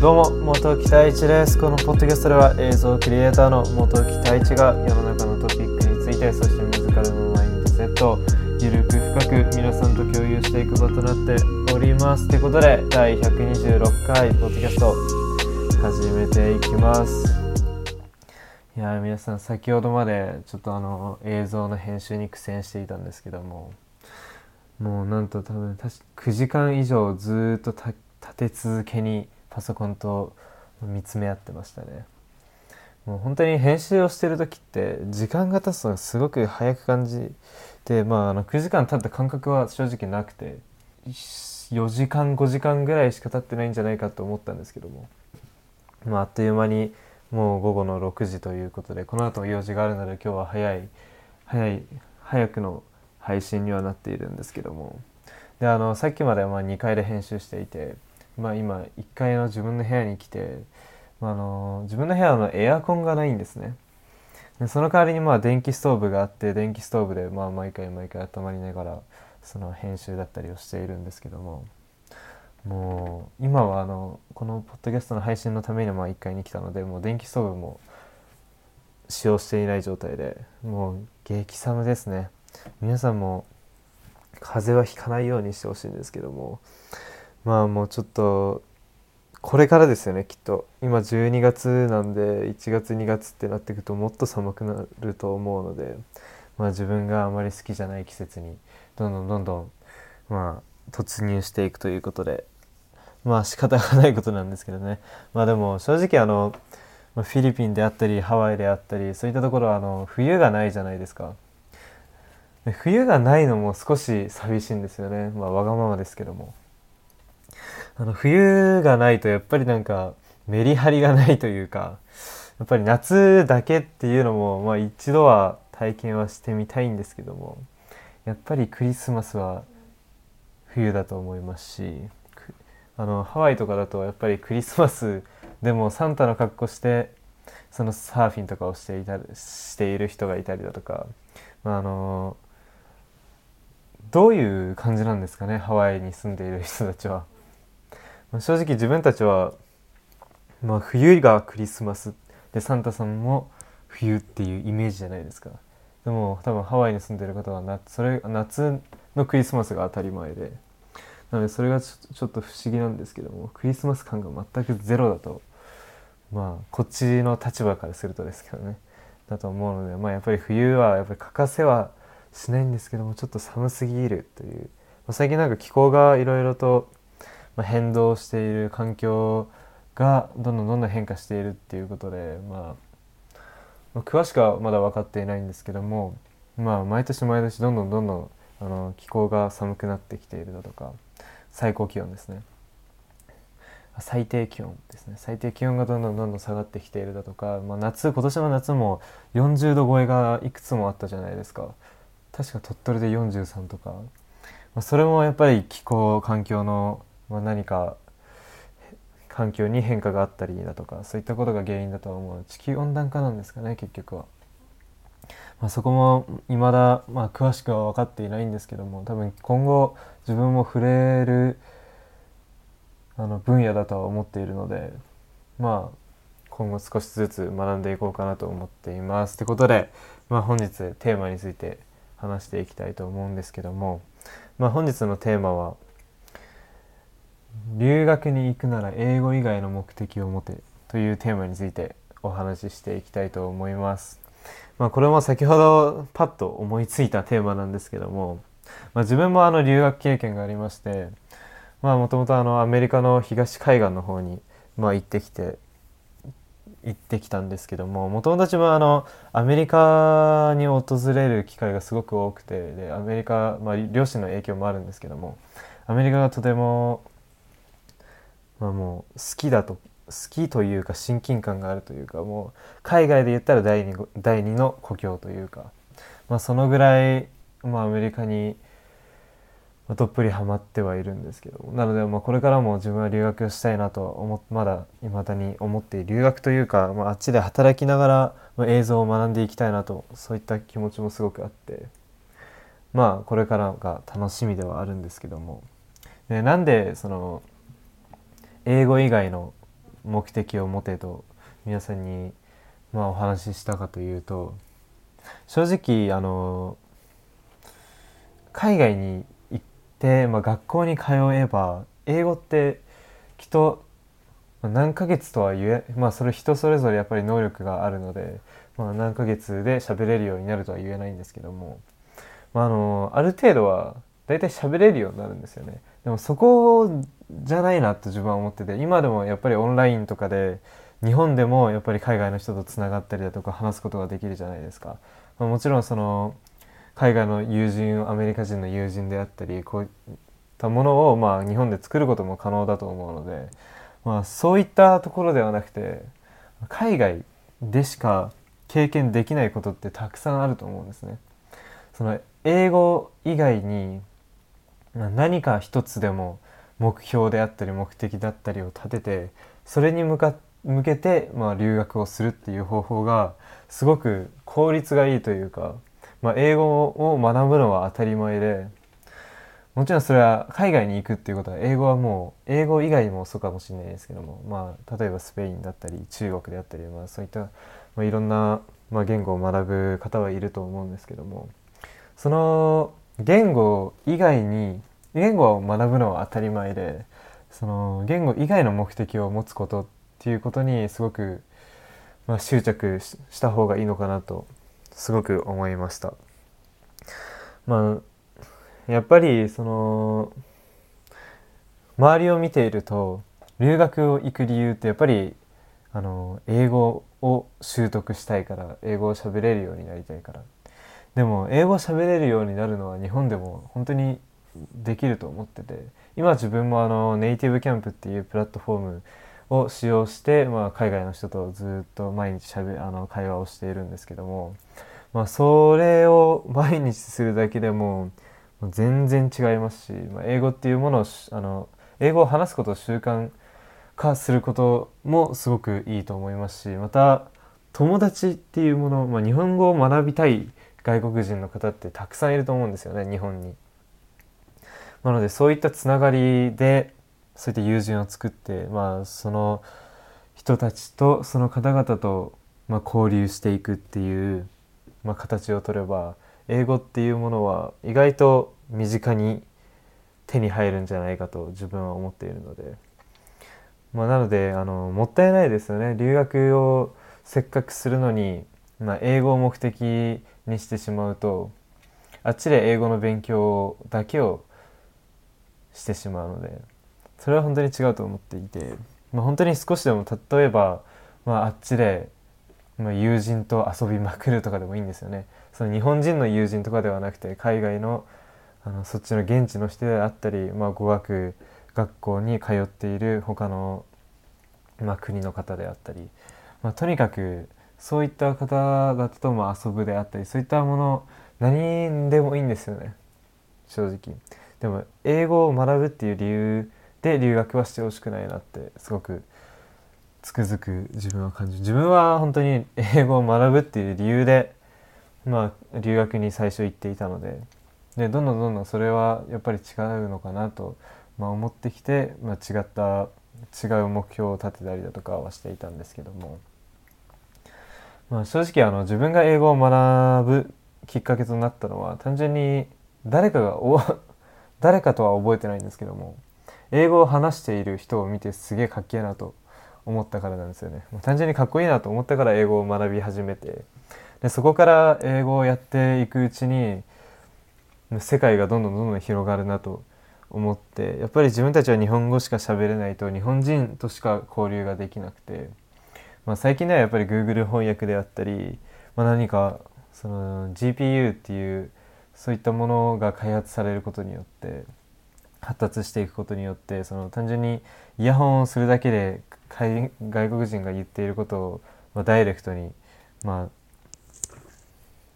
どうも元木太一です。このポッドキャストでは映像クリエイターの元木太一が世の中のトピックについてそして自らのマインドセットをゆるく深く皆さんと共有していく場となっております。ということで第126回ポッドキャスト始めていきます。いや皆さん先ほどまでちょっとあの映像の編集に苦戦していたんですけどももうなんと多分確か9時間以上ずっと立て続けにパソコンと見つめ合ってましたね。もう本当に編集をしてる時って時間が経つのがすごく早く感じてまああの9時間経った感覚は正直なくて4時間5時間ぐらいしか経ってないんじゃないかと思ったんですけども、まあ、あっという間にもう午後の6時ということでこの後用事があるので今日は早い早い早くの配信にはなっているんですけども。であのさっきまではま2階で編集していてまあ、今1階の自分の部屋に来て、まあ、あの自分の部屋のエアコンがないんですね。でその代わりにまあ電気ストーブがあって電気ストーブでまあ毎回毎回温まりながらその編集だったりをしているんですけども。もう今はあのこのポッドキャストの配信のためにまあ1階に来たのでもう電気ストーブも使用していない状態でもう激寒ですね。皆さんも風邪はひかないようにしてほしいんですけどもまあもうちょっとこれからですよねきっと。今12月なんで1月2月ってなっていくともっと寒くなると思うので、まあ、自分があまり好きじゃない季節にどんどんどんどんまあ突入していくということでまあ仕方がないことなんですけどね。まあでも正直あのフィリピンであったりハワイであったりそういったところはあの冬がないじゃないですか。冬がないのも少し寂しいんですよねまあわがままですけども。あの冬がないとやっぱりなんかメリハリがないというかやっぱり夏だけっていうのも、まあ、一度は体験はしてみたいんですけどもやっぱりクリスマスは冬だと思いますしあのハワイとかだとやっぱりクリスマスでもサンタの格好してそのサーフィンとかをしていたしている人がいたりだとか、まあ、あのどういう感じなんですかねハワイに住んでいる人たちは。ま正直自分たちは、まあ、冬がクリスマス。でサンタさんも冬っていうイメージじゃないですか。でも多分ハワイに住んでる方は夏それ夏のクリスマスが当たり前で。なのでそれがちょっと不思議なんですけどもクリスマス感が全くゼロだとまあこっちの立場からするとですけどね。だと思うのでまあやっぱり冬はやっぱり欠かせはしないんですけどもちょっと寒すぎるという、まあ、最近なんか気候がいろいろとま、変動している環境がどんどんどんどん変化しているっていうことで、まあ、まあ、詳しくはまだ分かっていないんですけども、まあ、毎年毎年どんどんどんどんあの気候が寒くなってきているだとか最高気温ですね。最低気温ですね。最低気温がどんどんどんどん下がってきているだとか、まあ、夏今年の夏も40度超えがいくつもあったじゃないですか。確か鳥取で43とか、まあ、それもやっぱり気候環境のまあ、何か環境に変化があったりだとかそういったことが原因だとは思う地球温暖化なんですかね結局は。まあ、そこも未だ、まあ、詳しくは分かっていないんですけども多分今後自分も触れるあの分野だとは思っているのでまあ今後少しずつ学んでいこうかなと思っています。ということで、まあ、本日テーマについて話していきたいと思うんですけども、まあ、本日のテーマは留学に行くなら英語以外の目的を持てというテーマについてお話ししていきたいと思います。まあ、これも先ほどパッと思いついたテーマなんですけども、まあ、自分もあの留学経験がありましてもともとアメリカの東海岸の方にまあ行ってきて行ってきたんですけどももともと自分はあのアメリカに訪れる機会がすごく多くてでアメリカ、まあ、両親の影響もあるんですけどもアメリカがとてもまあ、もう好きだと好きというか親近感があるというかもう海外で言ったら第二第二の故郷というか、まあ、そのぐらい、まあ、アメリカにまどっぷりハマってはいるんですけど。なのでまあこれからも自分は留学をしたいなとは思まだいまだに思って留学というか、まあ、あっちで働きながら、ま、映像を学んでいきたいなとそういった気持ちもすごくあって。まあこれからが楽しみではあるんですけども。でなんでその英語以外の目的を持てと皆さんにまあお話ししたかというと正直あの海外に行って、まあ、学校に通えば英語ってきっと何ヶ月とは言えまあそれ人それぞれやっぱり能力があるので、まあ、何ヶ月で喋れるようになるとは言えないんですけども、まあ、あのある程度は大体喋れるようになるんですよね。でもそこじゃないなと自分は思ってて今でもやっぱりオンラインとかで日本でもやっぱり海外の人とつながったりだとか話すことができるじゃないですか。まあ、もちろんその海外の友人アメリカ人の友人であったりこういったものをまあ日本で作ることも可能だと思うので、まあ、そういったところではなくて海外でしか経験できないことってたくさんあると思うんですね。その英語以外に何か一つでも目標であったり目的だったりを立ててそれに向か向けて、ま、留学をするっていう方法がすごく効率がいいというか、まあ、英語を学ぶのは当たり前でもちろんそれは海外に行くっていうことは英語はもう英語以外もそうかもしれないですけども、まあ、例えばスペインだったり中国であったり、まあ、そういった、まあ、いろんな、まあ、言語を学ぶ方はいると思うんですけどもその言語以外に言語を学ぶのは当たり前でその言語以外の目的を持つことっていうことにすごく、まあ、執着した方がいいのかなとすごく思いました。まあやっぱりその周りを見ていると留学を行く理由ってやっぱりあの英語を習得したいから英語を喋れるようになりたいからでも英語を喋れるようになるのは日本でも本当にできると思ってて今自分もあのネイティブキャンプっていうプラットフォームを使用して、まあ、海外の人とずっと毎日しゃべあの会話をしているんですけども、まあ、それを 毎日するだけでも全然違いますし、まあ、英語っていうものをあの英語を話すことを習慣化することもすごくいいと思いますしまた友達っていうもの、まあ、日本語を学びたい外国人の方ってたくさんいると思うんですよね日本に。なのでそういったつながりでそういった友人を作って、まあ、その人たちとその方々と、まあ、交流していくっていう、まあ、形をとれば英語っていうものは意外と身近に手に入るんじゃないかと自分は思っているので、まあ、なのであのもったいないですよね。留学をせっかくするのに、まあ、英語を目的にしてしまうとあっちで英語の勉強だけをしてしまうので。それは本当に違うと思っていて、まあ、本当に少しでも例えば、まあ、あっちで、まあ、友人と遊びまくるとかでもいいんですよねその日本人の友人とかではなくて海外のあのそっちの現地の人であったり、まあ、語学学校に通っている他の、まあ、国の方であったり、まあ、とにかくそういった方々とも遊ぶであったりそういったもの何でもいいんですよね正直。でも英語を学ぶっていう理由で留学はしてほしくないなってすごくつくづく自分は感じ自分は本当に英語を学ぶっていう理由でまあ留学に最初行っていたのででどんどんどんどんそれはやっぱり違うのかなと、まあ、思ってきて、まあ、違った違う目標を立てたりだとかはしていたんですけども、まあ、正直あの自分が英語を学ぶきっかけとなったのは単純に誰かがお 誰かとは覚えてないんですけども。英語を話している人を見てすげえかっけえなと思ったからなんですよね。単純にかっこいいなと思ったから英語を学び始めて。でそこから英語をやっていくうちに世界がどんどんどんどん広がるなと思ってやっぱり自分たちは日本語しか喋れないと日本人としか交流ができなくて、まあ、最近ではやっぱり Google 翻訳であったり、まあ、何かその GPU っていうそういったものが開発されることによって発達していくことによってその単純にイヤホンをするだけで外国人が言っていることを、まあ、ダイレクトに、まあ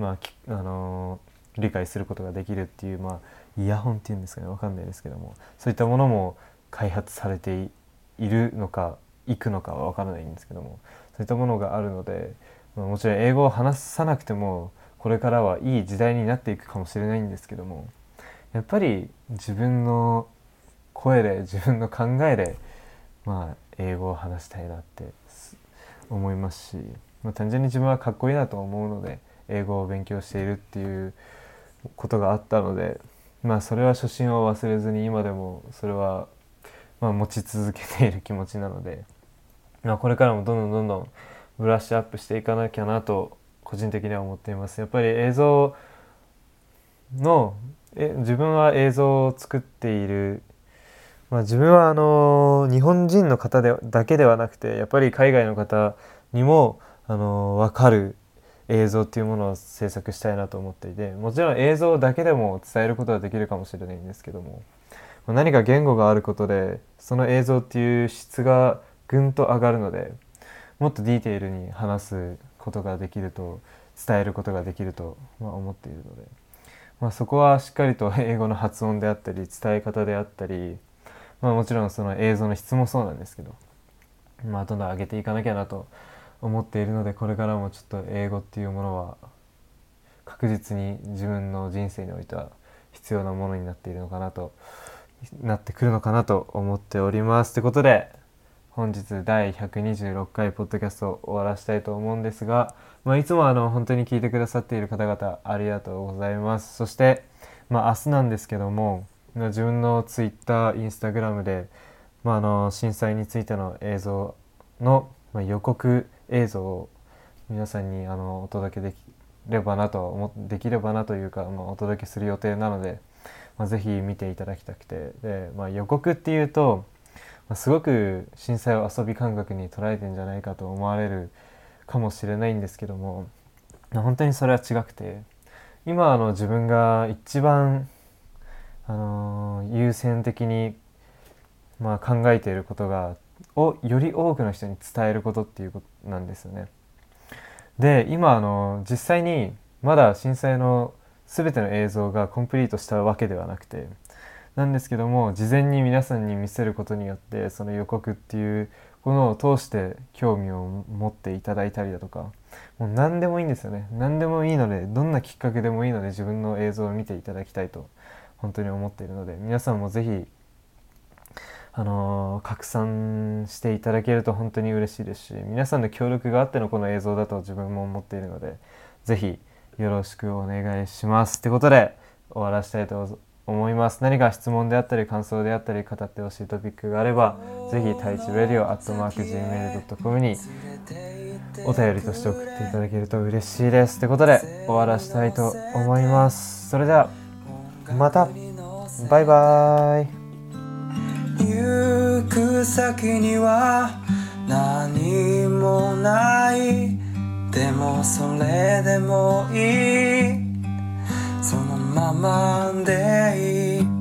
まあ、あのー、理解することができるっていう、まあ、イヤホンっていうんですかね。分かんないですけども。そういったものも開発されているのかいくのかは分からないんですけども。そういったものがあるので、まあ、もちろん英語を話さなくてもこれからはいい時代になっていくかもしれないんですけども。やっぱり自分の声で自分の考えでまあ英語を話したいなって思いますし、まあ、単純に自分はかっこいいなと思うので英語を勉強しているっていうことがあったのでまあそれは初心を忘れずに今でもそれはまあ持ち続けている気持ちなので、まあ、これからもどんどんどんどんブラッシュアップしていかなきゃなと個人的には思っています。やっぱり映像のえ自分は映像を作っている、まあ、自分はあの日本人の方でだけではなくてやっぱり海外の方にもあの分かる映像っていうものを制作したいなと思っていてもちろん映像だけでも伝えることはできるかもしれないんですけども何か言語があることでその映像っていう質がぐんと上がるのでもっとディテールに話すことができると伝えることができると、ま思っているので、まあ、そこはしっかりと英語の発音であったり伝え方であったり、まあ、もちろんその映像の質もそうなんですけど、まあ、どんどん上げていかなきゃなと思っているのでこれからもちょっと英語っていうものは確実に自分の人生においては必要なものになっているのかなとなってくるのかなと思っております。ということで本日第126回ポッドキャストを終わらしたいと思うんですが、まあ、いつもあの本当に聞いてくださっている方々ありがとうございます。そして、まあ、明日なんですけども自分の Twitter、Instagram で、まあ、あの震災についての映像の、ま予告映像を皆さんにあのお届けできればなとできればなというか、まあ、お届けする予定なので、まあ、ぜひ見ていただきたくてで、まあ、予告っていうと、すごく震災を遊び感覚に捉えてんじゃないかと思われるかもしれないんですけども本当にそれは違くて今あの自分が一番、あのー、優先的に、まあ、考えていることがをより多くの人に伝えることっていうことなんですよね。で今あの実際にまだ震災の全ての映像がコンプリートしたわけではなくてなんですけども事前に皆さんに見せることによってその予告っていうものを通して興味を持っていただいたりだとかもう何でもいいんですよね何でもいいのでどんなきっかけでもいいので自分の映像を見ていただきたいと本当に思っているので皆さんも是非あのー、拡散していただけると本当に嬉しいですし皆さんの協力があってのこの映像だと自分も思っているので是非よろしくお願いします。ってことで終わらせたいと思います。何か質問であったり感想であったり語ってほしいトピックがあればぜひ太一レディオアットマーク Gmail.com にお便りとして送っていただけると嬉しいです。ということで終わらしたいと思います。それではまた。バイバイ。行く先には何もない。でもそれでもいいままでいい。